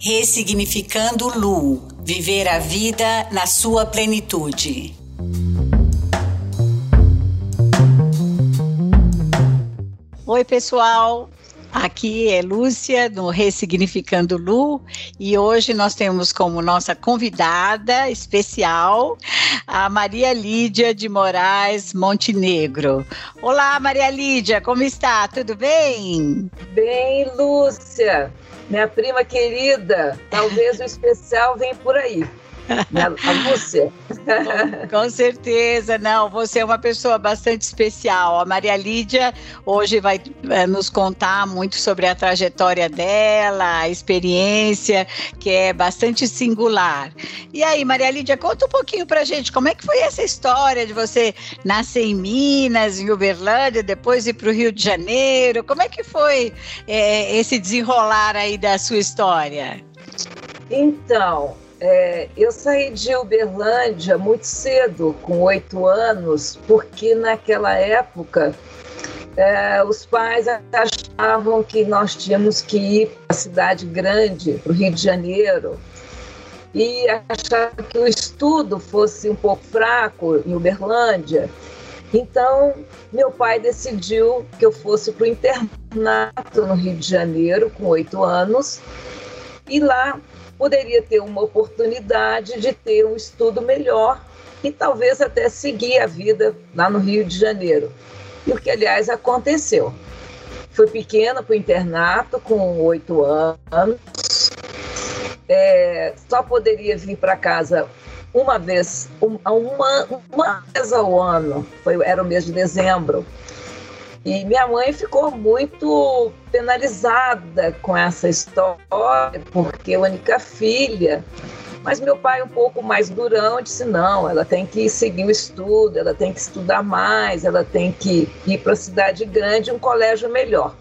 Ressignificando Lu, viver a vida na sua plenitude. Oi, pessoal. Aqui é Lúcia, no Ressignificando Lu, e hoje nós temos como nossa convidada especial a Maria Lídia de Moraes Montenegro. Olá, Maria Lídia, como está? Tudo bem? Bem, Lúcia, minha prima querida, talvez o especial venha por aí. A você. Com certeza, não. Você é uma pessoa bastante especial. A Maria Lídia hoje vai é, nos contar muito sobre a trajetória dela, a experiência, que é bastante singular. E aí, Maria Lídia, conta um pouquinho pra gente como é que foi essa história de você nascer em Minas, em Uberlândia, depois ir para o Rio de Janeiro. Como é que foi é, esse desenrolar aí da sua história? Então, é, eu saí de Uberlândia muito cedo, com oito anos, porque naquela época é, os pais achavam que nós tínhamos que ir para a cidade grande, para o Rio de Janeiro, e achavam que o estudo fosse um pouco fraco em Uberlândia. Então, meu pai decidiu que eu fosse para o internato no Rio de Janeiro, com oito anos, e lá poderia ter uma oportunidade de ter um estudo melhor e talvez até seguir a vida lá no Rio de Janeiro. E o que, aliás, aconteceu. Fui pequena para o internato, com oito anos. É, só poderia vir para casa uma vez, uma, uma vez ao ano, foi, era o mês de dezembro. E minha mãe ficou muito penalizada com essa história, porque é única filha. Mas meu pai, um pouco mais durão, disse: não, ela tem que seguir o estudo, ela tem que estudar mais, ela tem que ir para a cidade grande, um colégio melhor.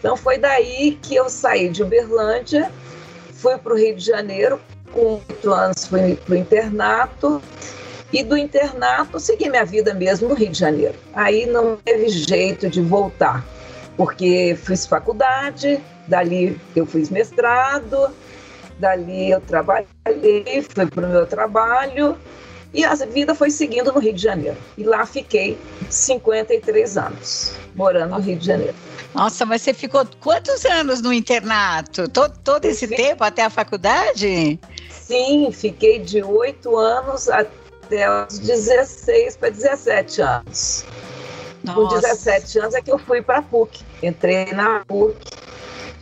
Então foi daí que eu saí de Uberlândia, fui para o Rio de Janeiro, com oito anos fui para o internato, e do internato, segui minha vida mesmo no Rio de Janeiro. Aí não teve jeito de voltar, porque fiz faculdade, dali eu fiz mestrado, dali eu trabalhei, fui para o meu trabalho e a vida foi seguindo no Rio de Janeiro. E lá fiquei 53 anos, morando no Rio de Janeiro. Nossa, mas você ficou quantos anos no internato? Todo, todo esse tempo até a faculdade? Sim, fiquei de oito anos até até os 16 para 17 anos. Nossa. Com 17 anos é que eu fui para a PUC. Entrei na PUC,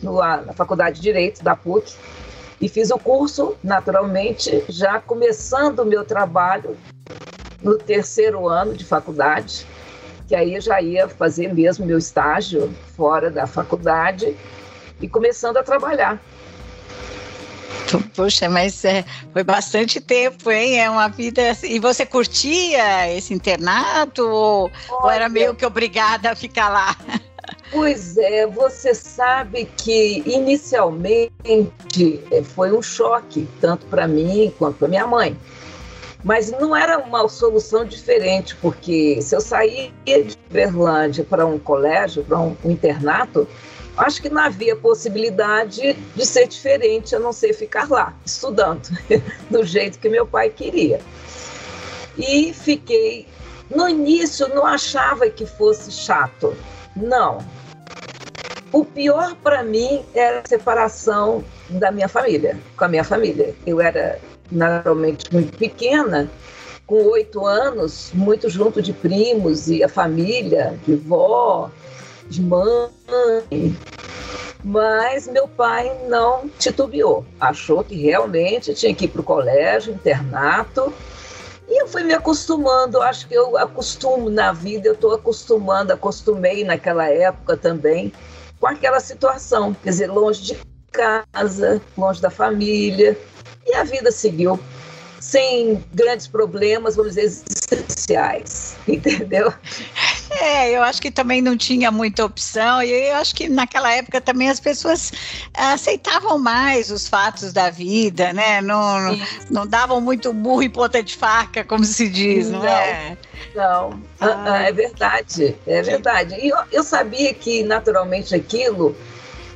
no, na Faculdade de Direito da PUC, e fiz o curso, naturalmente, já começando o meu trabalho no terceiro ano de faculdade, que aí eu já ia fazer mesmo meu estágio fora da faculdade e começando a trabalhar. Poxa, mas é, foi bastante tempo, hein? É uma vida. E você curtia esse internato ou, ou era meio que obrigada a ficar lá? Pois é, você sabe que inicialmente é, foi um choque, tanto para mim quanto para minha mãe. Mas não era uma solução diferente, porque se eu saía de Berlândia para um colégio, para um internato, acho que não havia possibilidade de ser diferente a não ser ficar lá, estudando, do jeito que meu pai queria. E fiquei. No início, não achava que fosse chato, não. O pior para mim era a separação da minha família, com a minha família. Eu era naturalmente muito pequena, com oito anos, muito junto de primos e a família, de vó, de mãe. Mas meu pai não titubeou, achou que realmente tinha que ir para o colégio, internato. E eu fui me acostumando, acho que eu acostumo na vida, eu estou acostumando, acostumei naquela época também com aquela situação, quer dizer, longe de casa, longe da família. E a vida seguiu sem grandes problemas, vamos dizer, existenciais, entendeu? É, eu acho que também não tinha muita opção, e eu acho que naquela época também as pessoas aceitavam mais os fatos da vida, né? Não, não, não, davam muito burro em ponta de faca, como se diz, não, não é? Não, ah. é verdade, é verdade. E eu, eu sabia que naturalmente aquilo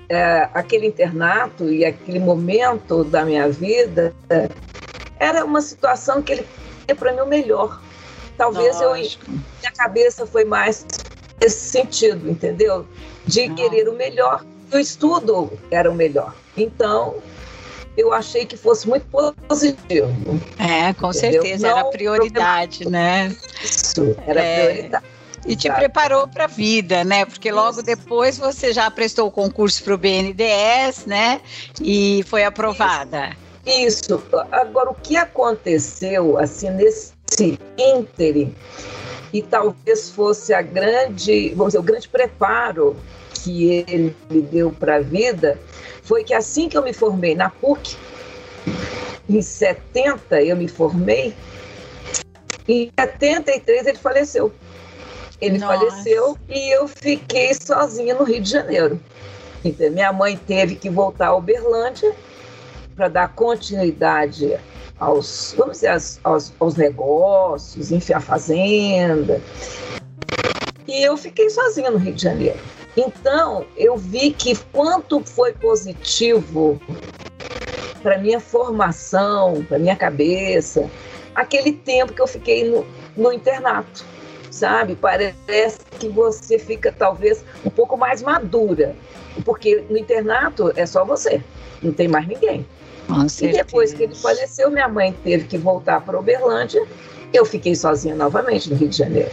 é, aquele internato e aquele momento da minha vida é, era uma situação que ele queria para mim o melhor. Talvez Lógico. eu minha cabeça foi mais nesse sentido, entendeu? De Não. querer o melhor. O estudo era o melhor. Então, eu achei que fosse muito positivo. É, com entendeu? certeza, Não era prioridade, né? Isso, era é. prioridade. E te preparou para a vida, né? Porque logo Isso. depois você já prestou o concurso para o BNDES, né? E foi aprovada. Isso. Agora, o que aconteceu, assim, nesse ínterim, e talvez fosse a grande, vamos dizer, o grande preparo que ele me deu para a vida, foi que assim que eu me formei na PUC, em 70 eu me formei, em 73 ele faleceu. Ele Nossa. faleceu e eu fiquei sozinha no Rio de Janeiro. Então, minha mãe teve que voltar a Uberlândia para dar continuidade aos, vamos dizer, aos, aos negócios, enfim, a fazenda. E eu fiquei sozinha no Rio de Janeiro. Então, eu vi que quanto foi positivo para minha formação, para minha cabeça, aquele tempo que eu fiquei no, no internato sabe? Parece que você fica talvez um pouco mais madura, porque no internato é só você, não tem mais ninguém. Com e depois que ele faleceu, minha mãe teve que voltar para Uberlândia, eu fiquei sozinha novamente no Rio de Janeiro.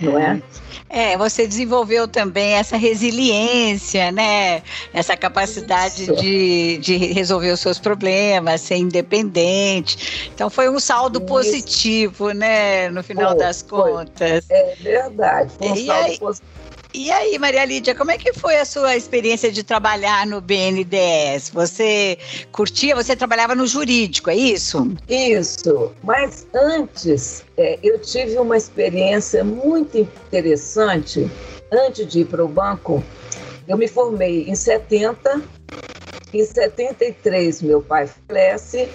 Não é? É, você desenvolveu também essa resiliência, né? Essa capacidade de, de resolver os seus problemas, ser independente. Então foi um saldo Isso. positivo, né? No final foi, das contas. Foi. É verdade. Foi um e saldo aí, positivo e aí, Maria Lídia, como é que foi a sua experiência de trabalhar no BNDES? Você curtia, você trabalhava no jurídico, é isso? Isso, mas antes é, eu tive uma experiência muito interessante. Antes de ir para o banco, eu me formei em 70, em 73 meu pai falece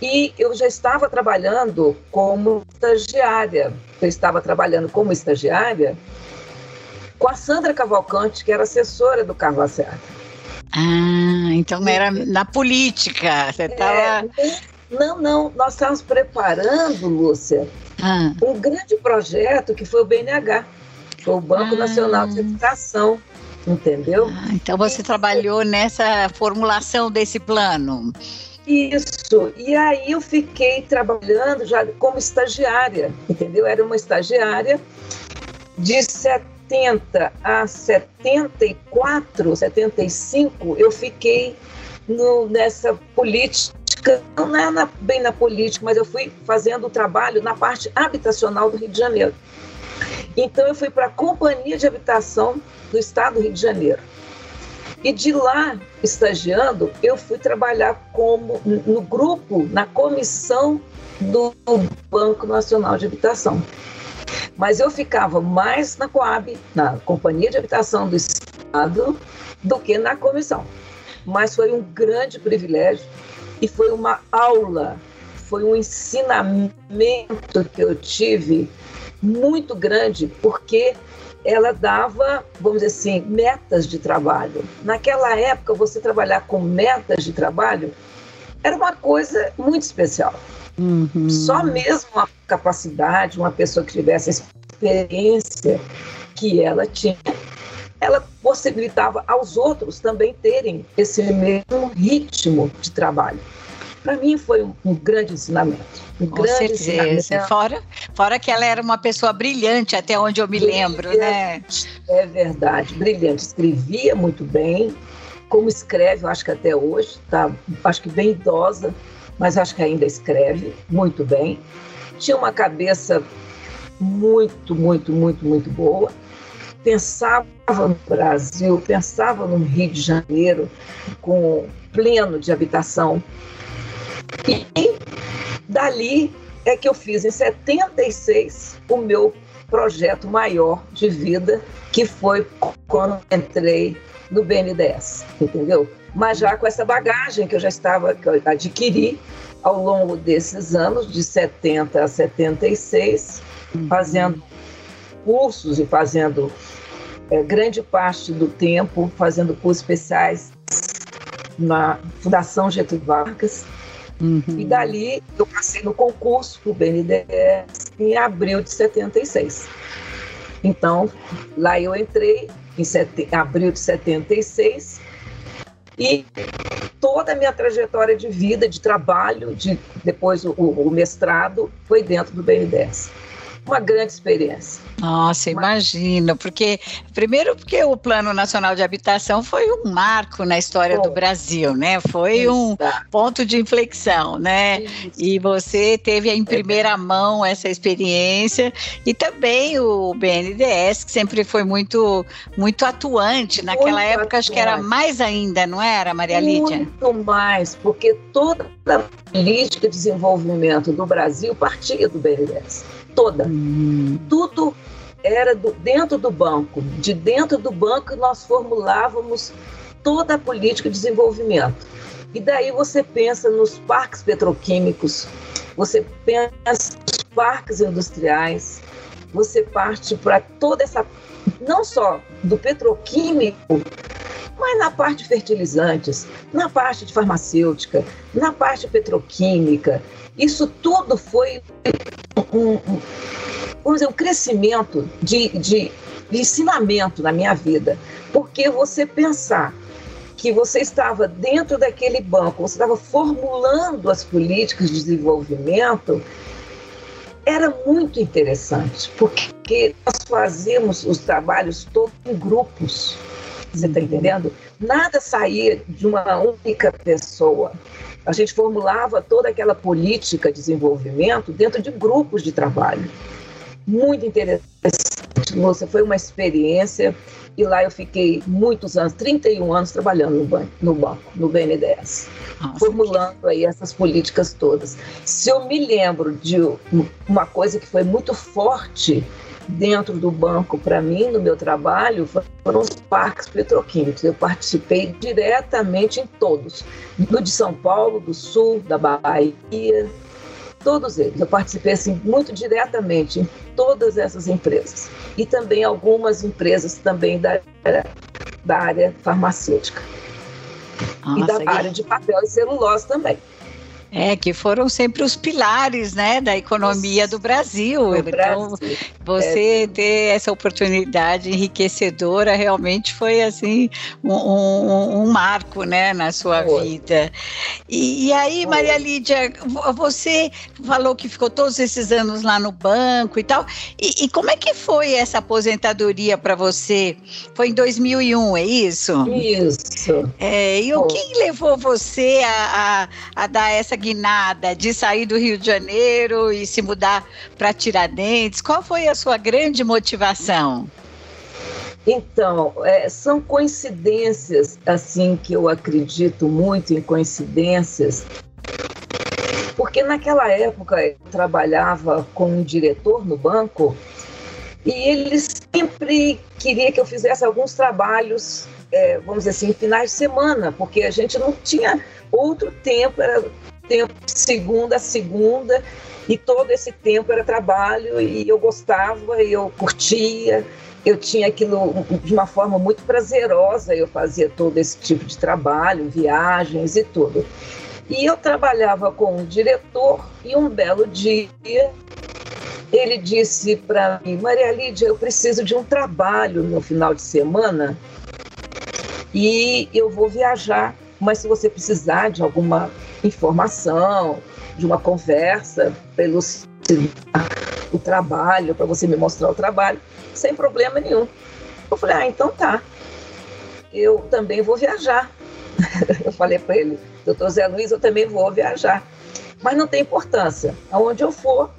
e eu já estava trabalhando como estagiária. Eu estava trabalhando como estagiária com a Sandra Cavalcante, que era assessora do Carlos Lacerda. Ah, então era na política, você estava... É, não, não, nós estávamos preparando, Lúcia, ah. um grande projeto que foi o BNH, foi o Banco ah. Nacional de Educação, entendeu? Ah, então você trabalhou nessa formulação desse plano. Isso, e aí eu fiquei trabalhando já como estagiária, entendeu? Era uma estagiária de 70 a 74, 75, eu fiquei no, nessa política, não é na, bem na política, mas eu fui fazendo o trabalho na parte habitacional do Rio de Janeiro. Então eu fui para a Companhia de Habitação do Estado do Rio de Janeiro. E de lá, estagiando, eu fui trabalhar como no grupo, na comissão do Banco Nacional de Habitação. Mas eu ficava mais na Coab, na Companhia de Habitação do Estado, do que na comissão. Mas foi um grande privilégio e foi uma aula, foi um ensinamento que eu tive muito grande, porque ela dava, vamos dizer assim, metas de trabalho. Naquela época, você trabalhar com metas de trabalho era uma coisa muito especial. Uhum. Só mesmo a capacidade, uma pessoa que tivesse a experiência que ela tinha, ela possibilitava aos outros também terem esse mesmo ritmo de trabalho. Para mim foi um, um, grande ensinamento. Um Com grande certeza. Ensinamento. Fora, fora que ela era uma pessoa brilhante, até onde eu me brilhante, lembro, né? É verdade, brilhante. Escrevia muito bem, como escreve, eu acho que até hoje, tá, acho que bem idosa, mas acho que ainda escreve muito bem. Tinha uma cabeça muito, muito, muito, muito boa. Pensava no Brasil, pensava no Rio de Janeiro, com pleno de habitação. E dali é que eu fiz em 76 o meu projeto maior de vida, que foi quando entrei no BNDES, entendeu? Mas já com essa bagagem que eu já estava, que eu adquiri ao longo desses anos, de 70 a 76, uhum. fazendo cursos e fazendo é, grande parte do tempo fazendo cursos especiais na Fundação Getúlio Vargas. Uhum. E dali eu passei no concurso para o BNDES em abril de 76. Então, lá eu entrei em sete... abril de 76 e toda a minha trajetória de vida, de trabalho, de depois o, o mestrado, foi dentro do BNDES uma grande experiência. Nossa, imagino, porque primeiro porque o Plano Nacional de Habitação foi um marco na história do Brasil, né? Foi Isso. um ponto de inflexão, né? Isso. E você teve em primeira mão essa experiência e também o BNDES, que sempre foi muito muito atuante naquela muito época, atuante. acho que era mais ainda, não era, Maria Lídia? Muito mais, porque toda a política de desenvolvimento do Brasil partia do BNDES toda. Hum. Tudo era do, dentro do banco. De dentro do banco nós formulávamos toda a política de desenvolvimento. E daí você pensa nos parques petroquímicos, você pensa nos parques industriais, você parte para toda essa, não só do petroquímico, mas na parte de fertilizantes, na parte de farmacêutica, na parte petroquímica. Isso tudo foi um, um, vamos dizer, um crescimento de, de, de ensinamento na minha vida. Porque você pensar que você estava dentro daquele banco, você estava formulando as políticas de desenvolvimento, era muito interessante, porque nós fazíamos os trabalhos todos em grupos. Você está entendendo? Nada saía de uma única pessoa. A gente formulava toda aquela política de desenvolvimento dentro de grupos de trabalho. Muito interessante, moça, foi uma experiência e lá eu fiquei muitos anos, 31 anos trabalhando no banco, no, banco, no BNDES, Nossa, formulando que... aí essas políticas todas. Se eu me lembro de uma coisa que foi muito forte dentro do banco para mim, no meu trabalho, foram os parques petroquímicos. Eu participei diretamente em todos, do de São Paulo, do Sul, da Bahia, todos eles. Eu participei assim muito diretamente em todas essas empresas e também algumas empresas também da, da área farmacêutica Nossa, e da área de papel e celulose também. É, que foram sempre os pilares, né, da economia do Brasil. Do então, Brasil. você é. ter essa oportunidade enriquecedora realmente foi, assim, um, um, um marco, né, na sua foi. vida. E, e aí, foi. Maria Lídia, você falou que ficou todos esses anos lá no banco e tal. E, e como é que foi essa aposentadoria para você? Foi em 2001, é isso? Isso. É, e o que levou você a, a, a dar essa de sair do Rio de Janeiro e se mudar para Tiradentes? Qual foi a sua grande motivação? Então, é, são coincidências, assim, que eu acredito muito em coincidências, porque naquela época eu trabalhava com um diretor no banco e ele sempre queria que eu fizesse alguns trabalhos, é, vamos dizer assim, finais de semana, porque a gente não tinha outro tempo, era tempo segunda a segunda e todo esse tempo era trabalho e eu gostava, eu curtia, eu tinha aquilo de uma forma muito prazerosa, eu fazia todo esse tipo de trabalho, viagens e tudo. E eu trabalhava com um diretor e um belo dia ele disse para mim, Maria Lídia, eu preciso de um trabalho no final de semana e eu vou viajar, mas se você precisar de alguma informação, de uma conversa, elucidar o trabalho, para você me mostrar o trabalho, sem problema nenhum. Eu falei, ah, então tá. Eu também vou viajar. eu falei para ele, doutor Zé Luiz, eu também vou viajar. Mas não tem importância. Aonde eu for,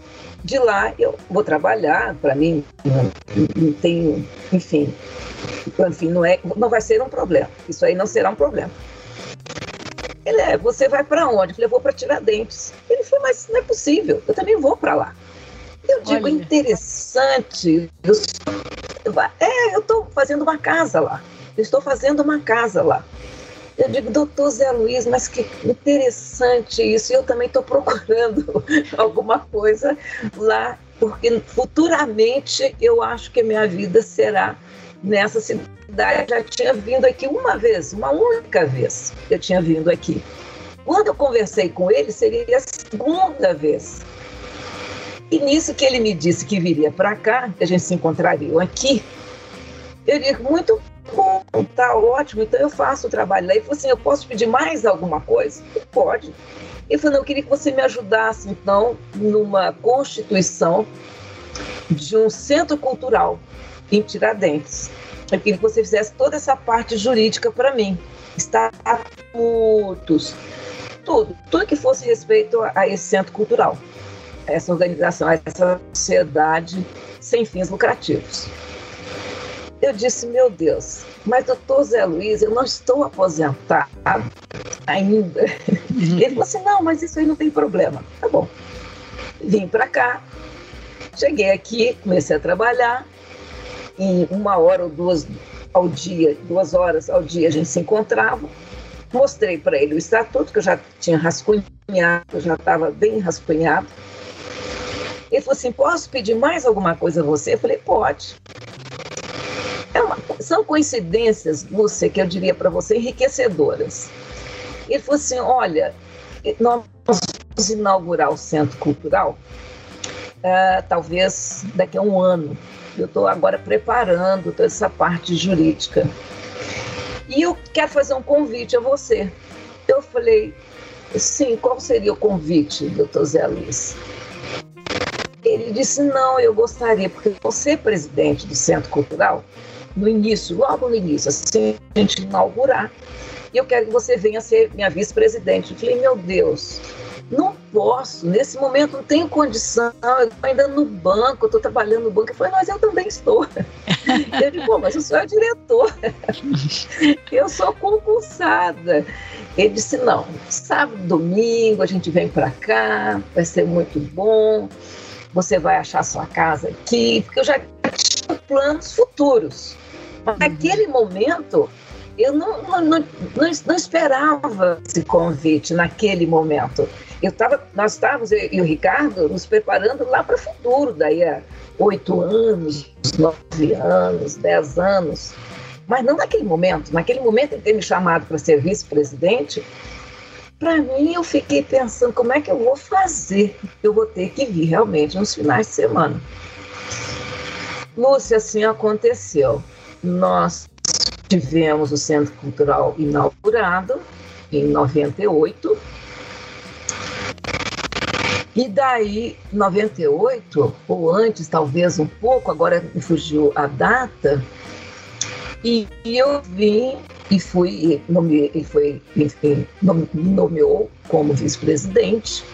de lá eu vou trabalhar, para mim não, tem, enfim, enfim, não, é, não vai ser um problema. Isso aí não será um problema. Ele é, você vai para onde? Eu falei, eu vou para Tiradentes. Ele falou, mas não é possível, eu também vou para lá. Eu digo, Olha. interessante. Eu, é, eu estou fazendo uma casa lá. Eu estou fazendo uma casa lá. Eu digo, doutor Zé Luiz, mas que interessante isso. E eu também estou procurando alguma coisa lá, porque futuramente eu acho que minha vida será nessa cidade, já tinha vindo aqui uma vez, uma única vez eu tinha vindo aqui. Quando eu conversei com ele, seria a segunda vez. E nisso que ele me disse que viria para cá, que a gente se encontraria aqui, eu digo, muito bom, tá ótimo, então eu faço o trabalho lá. Ele falou assim, eu posso pedir mais alguma coisa? Pode. Ele falou, não, eu queria que você me ajudasse, então, numa constituição de um centro cultural em Tiradentes. Eu queria que você fizesse toda essa parte jurídica para mim. Estatutos, tudo. Tudo que fosse respeito a esse centro cultural, a essa organização, a essa sociedade sem fins lucrativos. Eu disse, meu Deus, mas doutor Zé Luiz, eu não estou aposentado ainda. Uhum. Ele falou assim, não, mas isso aí não tem problema. Tá bom. Vim para cá, cheguei aqui, comecei a trabalhar, em uma hora ou duas ao dia, duas horas ao dia a gente se encontrava, mostrei para ele o estatuto, que eu já tinha rascunhado, já estava bem rascunhado. Ele falou assim, posso pedir mais alguma coisa a você? Eu falei, pode. É uma, são coincidências, Lúcia, que eu diria para você, enriquecedoras. Ele falou assim: olha, nós vamos inaugurar o Centro Cultural, uh, talvez daqui a um ano. Eu estou agora preparando toda essa parte jurídica. E eu quero fazer um convite a você. Eu falei, sim, qual seria o convite, doutor Zé Luiz? Ele disse, não, eu gostaria, porque você é presidente do Centro Cultural, no início, logo no início, assim a gente inaugurar, e eu quero que você venha ser minha vice-presidente. Eu falei, meu Deus, não posso, nesse momento não tenho condição, eu estou ainda no banco, estou trabalhando no banco. Eu falei, mas eu também estou. Eu digo, mas o senhor é diretor, eu sou concursada. Ele disse, não, sábado, domingo a gente vem para cá, vai ser muito bom, você vai achar sua casa aqui, porque eu já tinha planos futuros. Naquele momento, eu não, não, não, não, esperava esse convite naquele momento. Eu tava, nós estávamos, eu e o Ricardo, nos preparando lá para o futuro, daí a oito anos, nove anos, dez anos. Mas não naquele momento. Naquele momento, ele ter me chamado para ser vice-presidente, para mim, eu fiquei pensando como é que eu vou fazer. Eu vou ter que vir realmente nos finais de semana. Lúcia, assim aconteceu. Nós tivemos o Centro Cultural inaugurado em 98. E daí, 98, ou antes, talvez um pouco, agora me fugiu a data, e eu vim e fui, nome, ele foi, enfim, me nomeou como vice-presidente.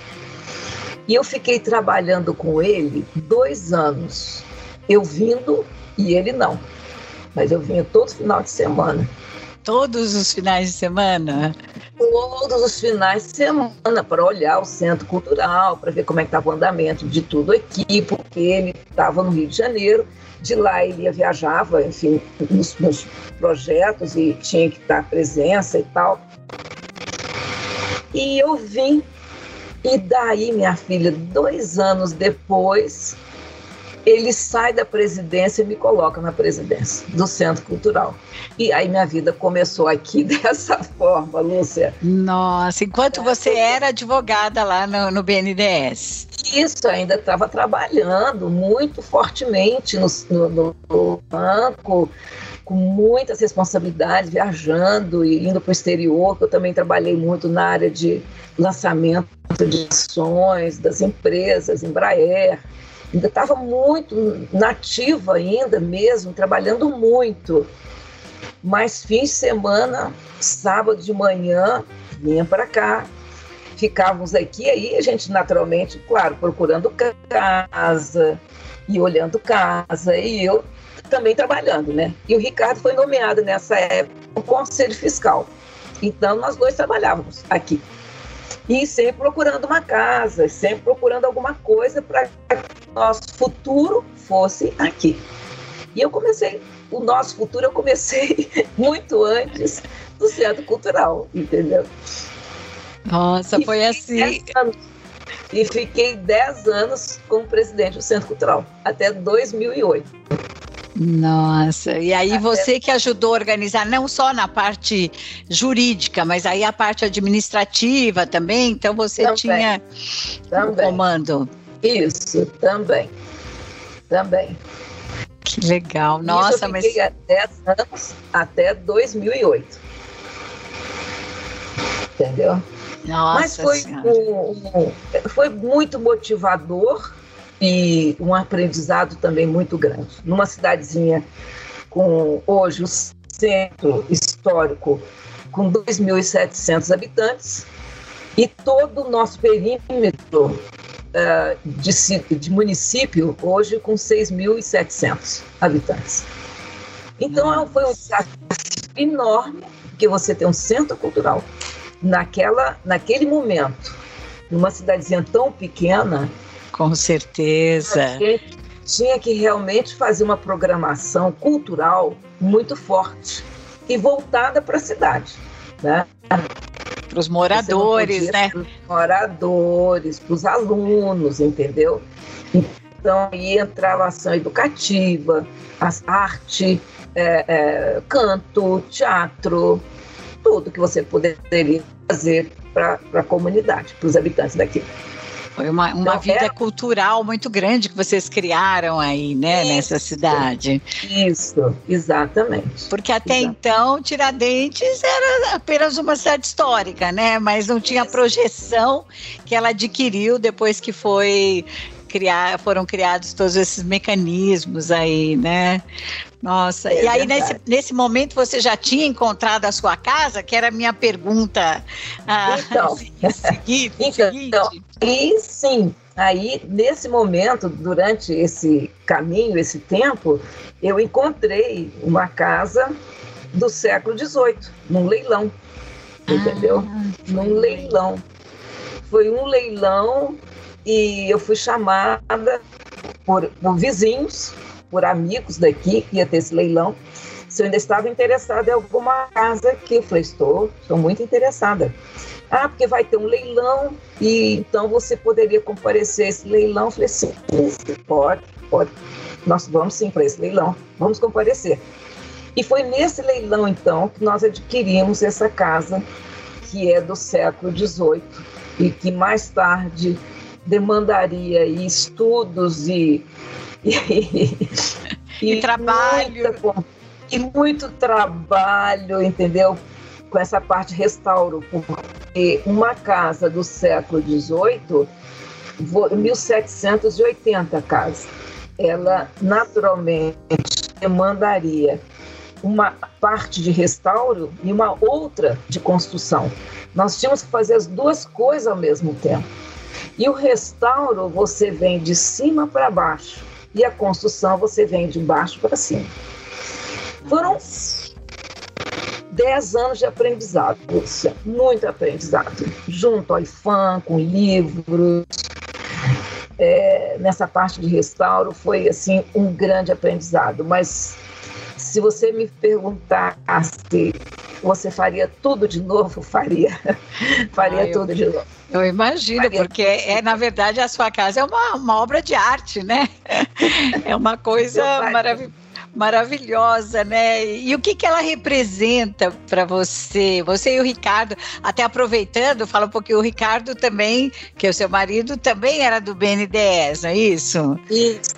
E eu fiquei trabalhando com ele dois anos, eu vindo e ele não mas eu vinha todo final de semana. Todos os finais de semana? Todos os finais de semana, para olhar o centro cultural, para ver como é que estava o andamento de tudo aqui, porque ele estava no Rio de Janeiro, de lá ele viajava, enfim, nos, nos projetos e tinha que estar presença e tal. E eu vim, e daí, minha filha, dois anos depois, ele sai da presidência e me coloca na presidência do Centro Cultural. E aí minha vida começou aqui dessa forma, Lúcia. Nossa, enquanto você era advogada lá no, no BNDES. Isso, ainda estava trabalhando muito fortemente no, no, no banco, com muitas responsabilidades, viajando e indo para o exterior, que eu também trabalhei muito na área de lançamento de ações das empresas, Embraer, ainda estava muito nativa ainda mesmo, trabalhando muito. Mas fim de semana, sábado de manhã, vinha para cá, ficávamos aqui, aí a gente naturalmente, claro, procurando casa e olhando casa, e eu também trabalhando, né? E o Ricardo foi nomeado nessa época no Conselho Fiscal. Então nós dois trabalhávamos aqui e sempre procurando uma casa, sempre procurando alguma coisa para o nosso futuro fosse aqui. E eu comecei, o nosso futuro eu comecei muito antes do Centro Cultural, entendeu? Nossa, e foi assim. Anos, e fiquei 10 anos como presidente do Centro Cultural, até 2008. Nossa, e aí você que ajudou a organizar não só na parte jurídica, mas aí a parte administrativa também, então você também. tinha também. o comando. Isso, também. Também. Que legal. Nossa, mas. 10 anos até 2008. Entendeu? Nossa mas foi, um, foi muito motivador e um aprendizado também muito grande. Numa cidadezinha com hoje o centro histórico com 2.700 habitantes e todo o nosso perímetro uh, de, de, município hoje com 6.700 habitantes. Então foi um desafio enorme que você tem um centro cultural naquela, naquele momento, numa cidadezinha tão pequena. Com certeza. Tinha que realmente fazer uma programação cultural muito forte e voltada para a cidade, né? Para os moradores, né? Para os moradores, para os alunos, entendeu? Então aí entrava ação educativa, as arte, é, é, canto, teatro, tudo que você poderia fazer para a comunidade, para os habitantes daqui. Foi uma, uma então, vida é... cultural muito grande que vocês criaram aí, né, Isso. nessa cidade. Isso, exatamente. Porque até exatamente. então Tiradentes era apenas uma cidade histórica, né, mas não tinha a projeção que ela adquiriu depois que foi criar, foram criados todos esses mecanismos aí, né? Nossa, é e aí nesse, nesse momento você já tinha encontrado a sua casa, que era a minha pergunta. Ah, então, seguinte, então, e sim, aí nesse momento, durante esse caminho, esse tempo, eu encontrei uma casa do século XVIII, num leilão, ah, entendeu? Num leilão. Foi um leilão e eu fui chamada por, por vizinhos por amigos daqui que ia ter esse leilão, se eu ainda estava interessada em alguma casa que eu falei, estou, estou muito interessada. Ah, porque vai ter um leilão e então você poderia comparecer a esse leilão. Eu falei, sim, pode, pode. Nós vamos sim para esse leilão, vamos comparecer. E foi nesse leilão, então, que nós adquirimos essa casa, que é do século XVIII, e que mais tarde demandaria estudos e e, e, trabalho. Muita, e muito trabalho, entendeu? Com essa parte restauro, porque uma casa do século XVIII, 1780 casas, ela naturalmente demandaria uma parte de restauro e uma outra de construção. Nós tínhamos que fazer as duas coisas ao mesmo tempo. E o restauro você vem de cima para baixo e a construção você vem de baixo para cima. Foram dez anos de aprendizado, Lúcia, muito aprendizado, junto ao IFAM, com livros. É, nessa parte de restauro foi assim um grande aprendizado, mas se você me perguntasse, você faria tudo de novo? Faria. faria ah, tudo de novo. Eu imagino, porque é, na verdade, a sua casa é uma, uma obra de arte, né? É uma coisa maravilhosa maravilhosa, né? E o que, que ela representa para você? Você e o Ricardo, até aproveitando, fala um pouquinho, o Ricardo também, que é o seu marido, também era do BNDES, não é isso? Isso,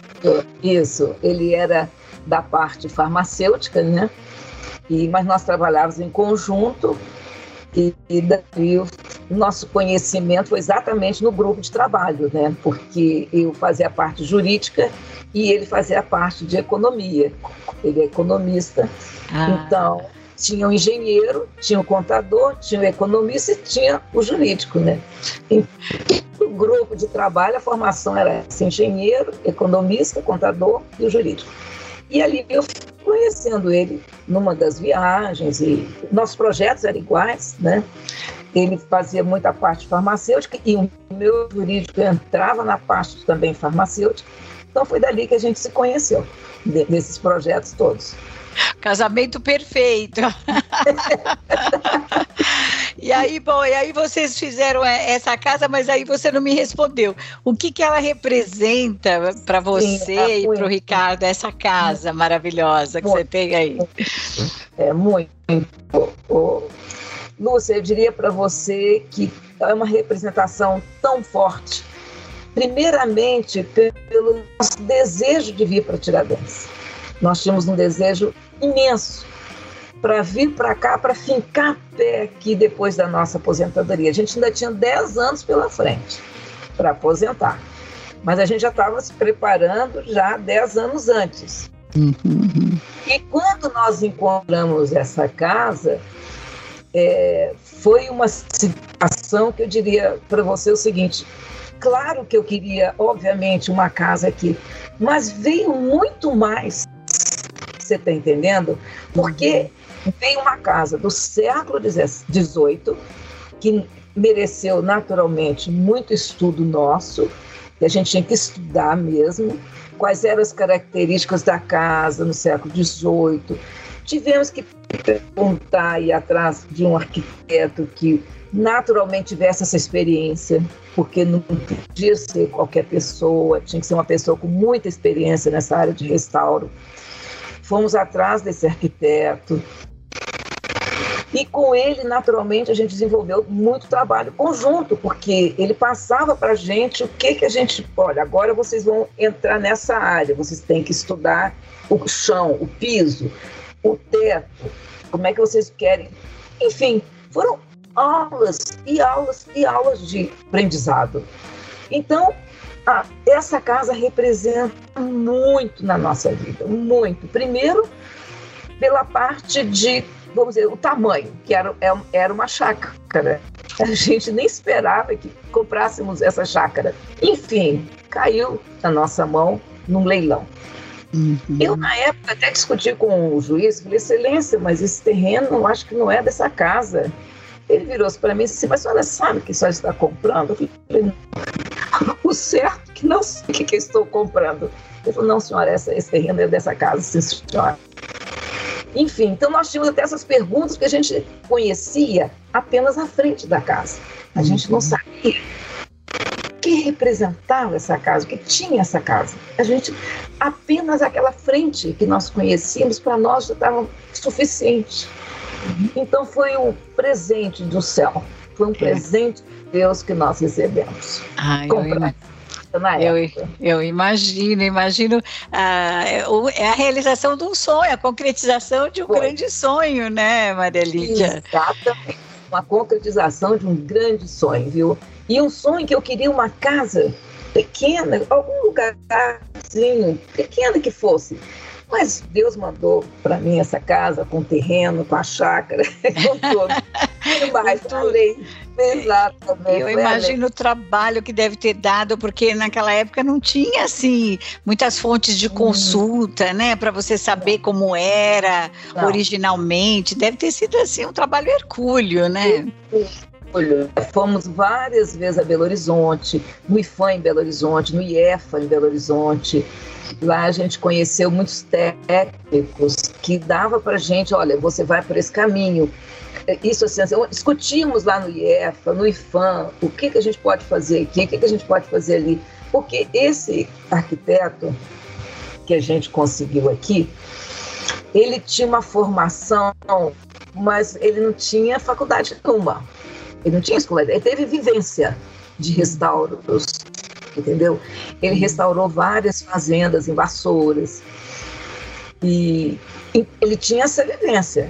isso. Ele era da parte farmacêutica, né? E, mas nós trabalhávamos em conjunto e, e daí o nosso conhecimento foi exatamente no grupo de trabalho, né? Porque eu fazia a parte jurídica e ele fazia a parte de economia. Ele é economista. Ah. Então, tinha o um engenheiro, tinha o um contador, tinha o um economista e tinha o jurídico, né? E, o grupo de trabalho, a formação era engenheiro, economista, contador e o jurídico. E ali eu fui conhecendo ele numa das viagens e nossos projetos eram iguais, né? Ele fazia muita parte farmacêutica e o meu jurídico entrava na parte também farmacêutica. Então foi dali que a gente se conheceu, nesses projetos todos. Casamento perfeito. e aí, bom, e aí vocês fizeram essa casa, mas aí você não me respondeu. O que, que ela representa para você Sim, é e para o Ricardo, essa casa maravilhosa que muito, você tem aí? É muito. Oh, Lúcia, eu diria para você que é uma representação tão forte. Primeiramente, pelo nosso desejo de vir para Tiradentes. Nós tínhamos um desejo imenso para vir para cá, para fincar pé aqui depois da nossa aposentadoria. A gente ainda tinha 10 anos pela frente para aposentar. Mas a gente já estava se preparando já 10 anos antes. Uhum. E quando nós encontramos essa casa, é, foi uma situação que eu diria para você o seguinte: claro que eu queria, obviamente, uma casa aqui, mas veio muito mais. Você está entendendo? Porque veio uma casa do século XVIII, que mereceu naturalmente muito estudo nosso, que a gente tinha que estudar mesmo, quais eram as características da casa no século XVIII. Tivemos que perguntar e atrás de um arquiteto que naturalmente tivesse essa experiência, porque não podia ser qualquer pessoa, tinha que ser uma pessoa com muita experiência nessa área de restauro. Fomos atrás desse arquiteto, e com ele, naturalmente, a gente desenvolveu muito trabalho conjunto, porque ele passava para a gente o que, que a gente. Olha, agora vocês vão entrar nessa área, vocês têm que estudar o chão, o piso, o teto, como é que vocês querem. Enfim, foram aulas e aulas e aulas de aprendizado. Então, ah, essa casa representa muito na nossa vida, muito. Primeiro, pela parte de vamos dizer, o tamanho, que era, é, era uma chácara. A gente nem esperava que comprássemos essa chácara. Enfim, caiu na nossa mão num leilão. Uhum. Eu, na época, até discuti com o juiz, falei, excelência, mas esse terreno eu acho que não é dessa casa. Ele virou-se para mim e disse, mas a senhora sabe que só está comprando? Eu falei, não. o certo é que não sei o que, que estou comprando. Ele falou, não, senhora, essa, esse terreno é dessa casa, sim, senhora. Enfim, então nós tínhamos até essas perguntas que a gente conhecia apenas à frente da casa. A gente não uhum. sabia o que representava essa casa, o que tinha essa casa. A gente, apenas aquela frente que nós conhecíamos, para nós já estava suficiente. Então foi um presente do céu, foi um é. presente de Deus que nós recebemos. Ah, eu na época. Eu, eu imagino, imagino. Ah, é a realização de um sonho, a concretização de um Foi. grande sonho, né, Maria Lídia? Exatamente. Uma concretização de um grande sonho, viu? E um sonho que eu queria uma casa pequena, algum lugarzinho, pequena que fosse. Mas Deus mandou para mim essa casa com terreno, com a chácara, com tudo. mais, falei. Exatamente. Eu imagino o trabalho que deve ter dado, porque naquela época não tinha assim muitas fontes de consulta, uhum. né, para você saber como era não. originalmente. Deve ter sido assim um trabalho hercúleo, né? Fomos várias vezes a Belo Horizonte, no IFAM em Belo Horizonte, no IEFA em Belo Horizonte. Lá a gente conheceu muitos técnicos que dava para gente, olha, você vai por esse caminho, isso assim, assim, discutimos lá no IEFA, no IFAM, o que, que a gente pode fazer aqui, o que, que a gente pode fazer ali, porque esse arquiteto que a gente conseguiu aqui, ele tinha uma formação, mas ele não tinha faculdade nenhuma, ele não tinha escola, ele teve vivência de restauros, entendeu? Ele restaurou várias fazendas em Vassouras, e ele tinha essa vivência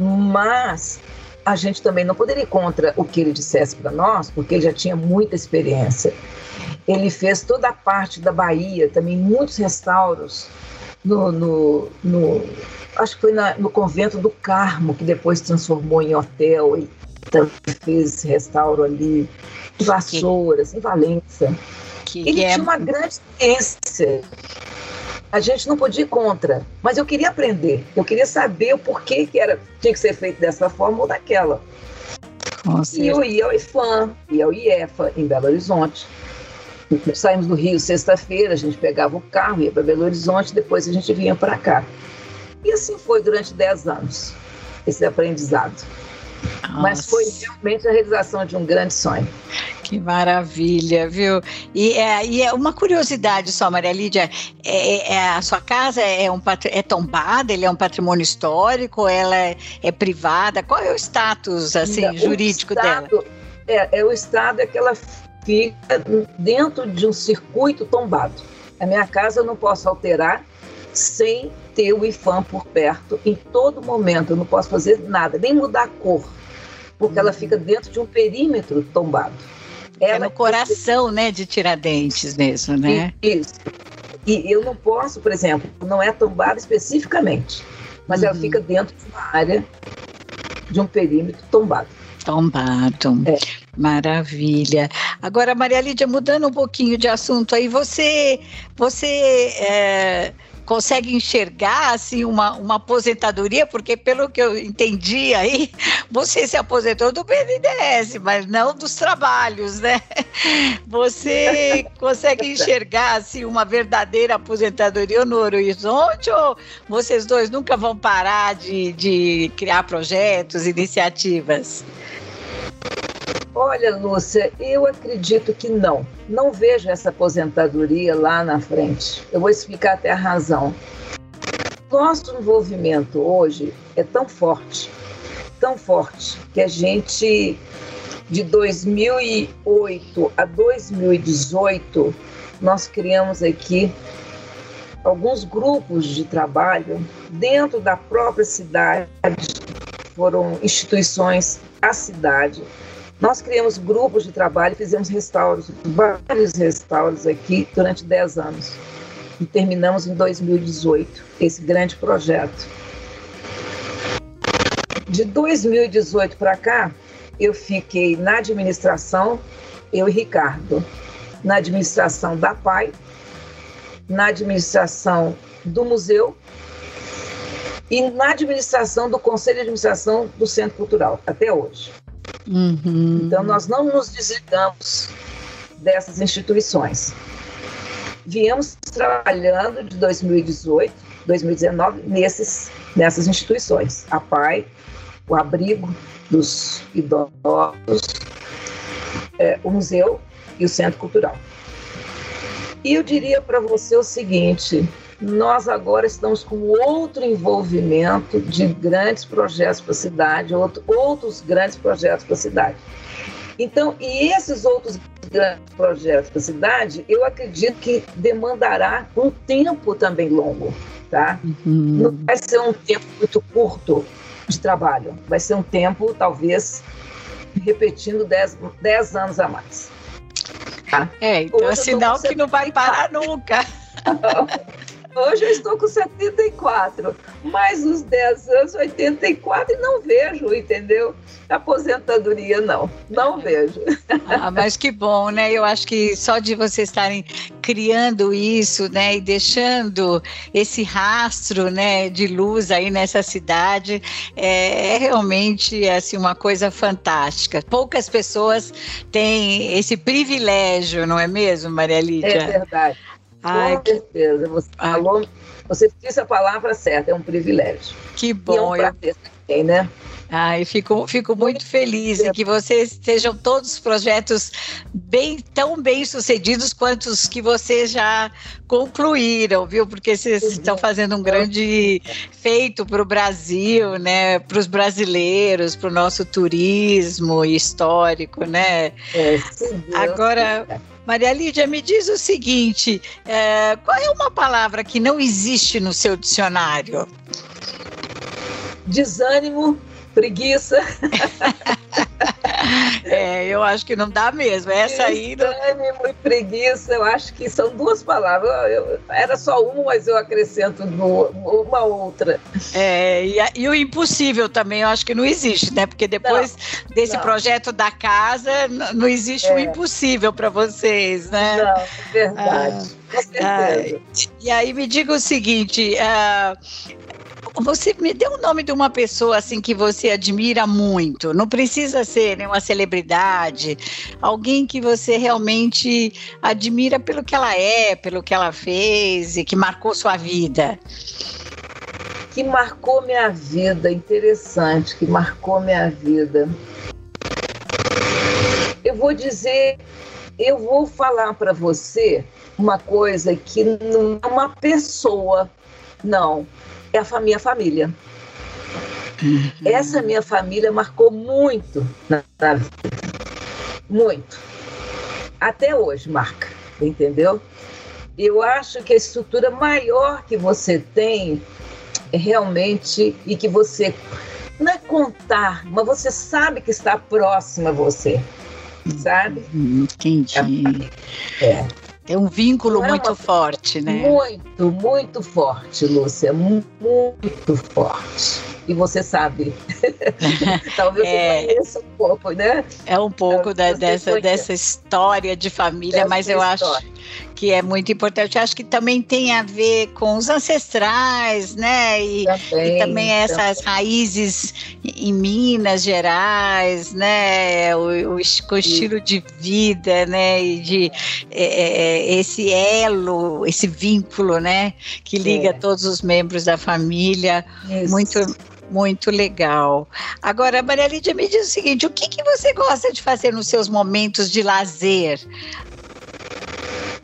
mas a gente também não poderia ir contra o que ele dissesse para nós, porque ele já tinha muita experiência. Ele fez toda a parte da Bahia, também muitos restauros no, no, no acho que foi na, no convento do Carmo, que depois transformou em hotel e fez restauro ali, em Vassouras, em Valença. Que ele é... tinha uma grande experiência a gente não podia ir contra, mas eu queria aprender, eu queria saber o porquê que era, tinha que ser feito dessa forma ou daquela. e eu ia ao IFAM, ia ao IEFA, em Belo Horizonte. Saímos do Rio sexta-feira, a gente pegava o carro, ia para Belo Horizonte, depois a gente vinha para cá. E assim foi durante 10 anos, esse aprendizado. Nossa. Mas foi realmente a realização de um grande sonho. Que maravilha, viu? E é, e é uma curiosidade só, Maria Lídia, é, é, a sua casa é, um, é tombada, ele é um patrimônio histórico, ela é, é privada, qual é o status assim, Não, jurídico estado, dela? É, é, o estado é que ela fica dentro de um circuito tombado. A minha casa eu não posso alterar sem ter o IFAM por perto em todo momento, eu não posso fazer nada, nem mudar a cor, porque ela fica dentro de um perímetro tombado. É no coração, né, de Tiradentes mesmo, né? Isso. E eu não posso, por exemplo, não é tombada especificamente, mas uhum. ela fica dentro de uma área de um perímetro tombado. Tombado. É. Maravilha. Agora, Maria Lídia, mudando um pouquinho de assunto aí, você, você é, consegue enxergar assim uma, uma aposentadoria, porque pelo que eu entendi aí, você se aposentou do BNDES, mas não dos trabalhos, né? Você consegue enxergar assim uma verdadeira aposentadoria no horizonte ou vocês dois nunca vão parar de, de criar projetos, iniciativas? Olha, Lúcia, eu acredito que não. Não vejo essa aposentadoria lá na frente. Eu vou explicar até a razão. Nosso envolvimento hoje é tão forte, tão forte, que a gente, de 2008 a 2018, nós criamos aqui alguns grupos de trabalho dentro da própria cidade, foram instituições da cidade, nós criamos grupos de trabalho, fizemos restauros, vários restauros aqui durante 10 anos. E terminamos em 2018 esse grande projeto. De 2018 para cá, eu fiquei na administração, eu e Ricardo, na administração da PAI, na administração do museu e na administração do Conselho de Administração do Centro Cultural, até hoje. Uhum. Então, nós não nos desligamos dessas instituições. Viemos trabalhando de 2018, 2019 nesses, nessas instituições. A PAI, o abrigo dos idosos, é, o museu e o centro cultural. E eu diria para você o seguinte: nós agora estamos com outro envolvimento de grandes projetos para a cidade, outro, outros grandes projetos para a cidade. Então, e esses outros grandes projetos para a cidade, eu acredito que demandará um tempo também longo, tá? Uhum. Não vai ser um tempo muito curto de trabalho, vai ser um tempo, talvez, repetindo 10 anos a mais. Tá? É, então é sinal que não vai parar nunca. Hoje eu estou com 74, mais uns 10 anos, 84, e não vejo, entendeu? Aposentadoria, não, não vejo. Ah, mas que bom, né? Eu acho que só de vocês estarem criando isso, né, e deixando esse rastro, né, de luz aí nessa cidade, é, é realmente, assim, uma coisa fantástica. Poucas pessoas têm esse privilégio, não é mesmo, Maria Lídia? É verdade. Ai, Com certeza. Você Ai. falou, você disse a palavra certa, é um privilégio. Que bom. E é um prazer eu... também, né? Ai, fico, fico muito feliz em que vocês sejam todos projetos bem, tão bem sucedidos quanto os que vocês já concluíram, viu? Porque vocês estão fazendo um grande feito para o Brasil, né? Para os brasileiros, para o nosso turismo histórico, né? É, Agora, Maria Lídia, me diz o seguinte: é, qual é uma palavra que não existe no seu dicionário? Desânimo, preguiça. É, eu acho que não dá mesmo. Essa aí. Desânimo e preguiça, eu acho que são duas palavras. Eu, era só uma, mas eu acrescento uma outra. É, e, e, o impossível também, eu acho que não existe, né? Porque depois não, desse não. projeto da casa, não existe o é. um impossível para vocês, né? Não, é verdade. Ah. Ah, e aí me diga o seguinte: uh, você me dê o nome de uma pessoa assim que você admira muito. Não precisa ser nenhuma celebridade, alguém que você realmente admira pelo que ela é, pelo que ela fez e que marcou sua vida. que marcou minha vida, interessante, que marcou minha vida. Eu vou dizer, eu vou falar para você uma coisa que não é uma pessoa, não, é a minha família. Uhum. Essa minha família marcou muito na, na vida. Muito. Até hoje marca, entendeu? Eu acho que a estrutura maior que você tem é realmente e que você não é contar, mas você sabe que está próxima a você, sabe? Entendi. É. É um vínculo é muito forte, né? Muito, muito forte, Lúcia, muito forte e você sabe. Talvez é, você conheça um pouco, né? É um pouco da, dessa, dessa história de família, dessa mas eu história. acho que é muito importante. Eu acho que também tem a ver com os ancestrais, né? E também, e também essas também. raízes em Minas Gerais, né? O, o, o estilo de vida, né? E de é, é, é, esse elo, esse vínculo, né? Que liga é. todos os membros da família. Isso. Muito muito legal. Agora, Maria Lídia, me diz o seguinte: o que, que você gosta de fazer nos seus momentos de lazer?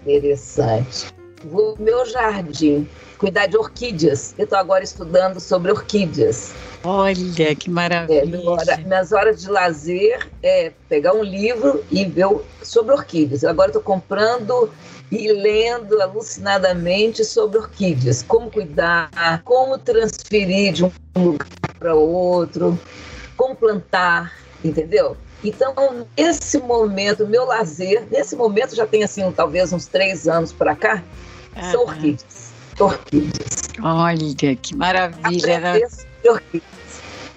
Interessante. O meu jardim, cuidar de orquídeas. Eu estou agora estudando sobre orquídeas. Olha, que maravilha. É, minhas horas de lazer é pegar um livro e ver sobre orquídeas. Agora estou comprando e lendo alucinadamente sobre orquídeas, como cuidar, como transferir de um lugar para outro, como plantar, entendeu? Então, nesse momento, meu lazer, nesse momento já tem assim, talvez uns três anos para cá, são orquídeas. Orquídeas. Olha, que maravilha. Né? Orquídeas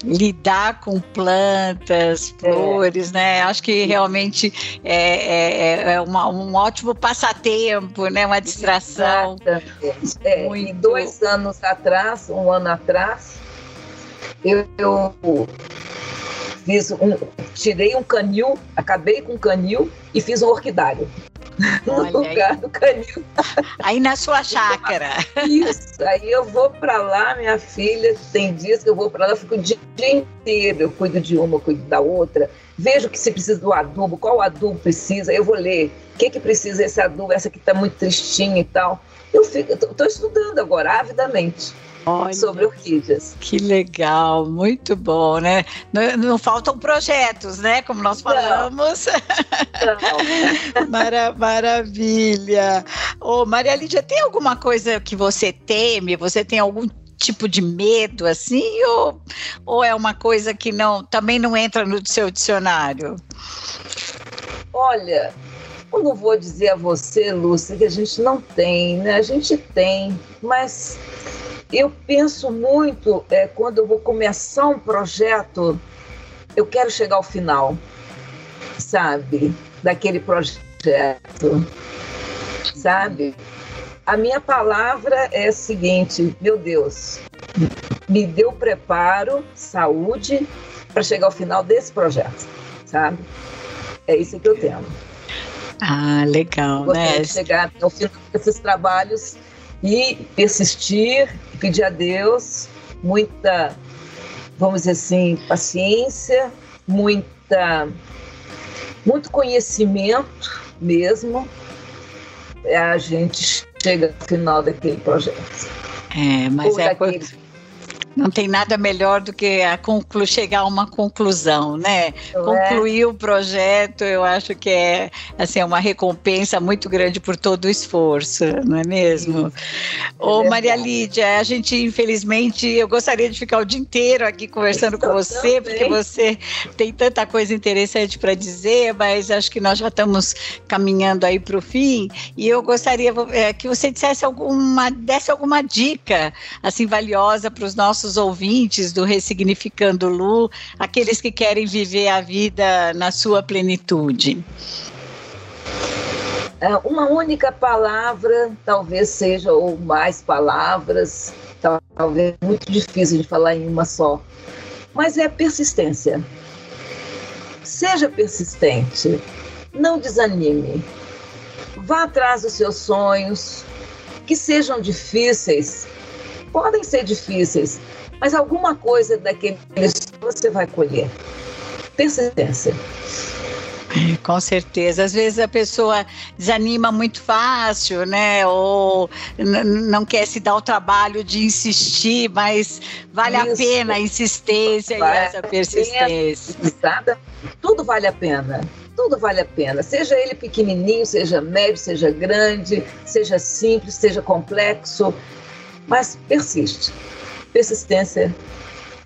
lidar com plantas, é. flores, é. né? Acho que realmente é, é, é uma, um ótimo passatempo, né? Uma distração. É, Muito... Dois anos atrás, um ano atrás, eu, eu fiz um, tirei um canil, acabei com um canil e fiz um orquidário. Olha no lugar aí. do canil. Aí na sua chácara. Isso, aí eu vou para lá, minha filha, tem dias que eu vou para lá, eu fico o dia inteiro, eu cuido de uma, eu cuido da outra, vejo que se precisa do adubo, qual adubo precisa, eu vou ler, o que que precisa esse adubo, essa que está muito tristinha e tal. Eu estou estudando agora, avidamente. Olha, sobre orquídeas. Que legal, muito bom, né? Não, não faltam projetos, né? Como nós falamos. Não. Mara, maravilha. Ô, Maria Lídia, tem alguma coisa que você teme? Você tem algum tipo de medo assim ou, ou é uma coisa que não também não entra no seu dicionário? Olha, eu não vou dizer a você, Lúcia, que a gente não tem, né? A gente tem, mas eu penso muito, é, quando eu vou começar um projeto, eu quero chegar ao final, sabe? Daquele projeto, sabe? A minha palavra é a seguinte: meu Deus, me deu preparo, saúde para chegar ao final desse projeto, sabe? É isso que eu tenho. Ah, legal, eu né? chegar ao final desses trabalhos e persistir, pedir a Deus muita, vamos dizer assim, paciência, muita, muito conhecimento mesmo, a gente chega ao final daquele projeto. É, mas Ou é daquele, não tem nada melhor do que a conclu chegar a uma conclusão, né? Não Concluir é? o projeto, eu acho que é assim, uma recompensa muito grande por todo o esforço, não é mesmo? É Ô, Maria Lídia, a gente, infelizmente, eu gostaria de ficar o dia inteiro aqui conversando com você, porque você tem tanta coisa interessante para dizer, mas acho que nós já estamos caminhando aí para o fim, e eu gostaria é, que você dissesse alguma, desse alguma dica, assim, valiosa para os nossos nossos ouvintes do Ressignificando Lu, aqueles que querem viver a vida na sua plenitude? É, uma única palavra, talvez seja, ou mais palavras, talvez muito difícil de falar em uma só, mas é persistência. Seja persistente, não desanime, vá atrás dos seus sonhos, que sejam difíceis, podem ser difíceis, mas alguma coisa daquele você vai colher. Persistência. Com certeza. Às vezes a pessoa desanima muito fácil, né? Ou não quer se dar o trabalho de insistir, mas vale Isso. a pena a insistência vale e essa persistência. Pena. Tudo vale a pena. Tudo vale a pena. Seja ele pequenininho, seja médio, seja grande, seja simples, seja complexo, mas persiste. Persistência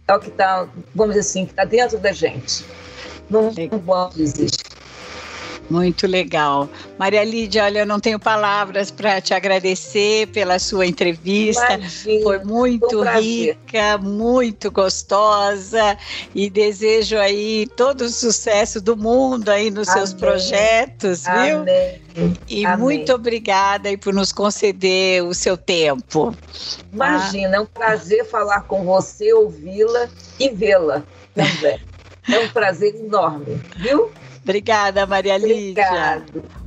é o que está, vamos dizer assim, que está dentro da gente. Não, não pode desistir. Muito legal. Maria Lídia, olha, eu não tenho palavras para te agradecer pela sua entrevista. Imagina, Foi muito um rica, muito gostosa e desejo aí todo o sucesso do mundo aí nos Amém. seus projetos, viu? Amém. E Amém. muito obrigada aí por nos conceder o seu tempo. Imagina, ah. é um prazer falar com você, ouvi-la e vê-la também. É um prazer enorme, viu? Obrigada, Maria Lídia. Obrigado.